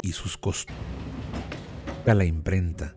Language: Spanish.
y sus costos A la imprenta.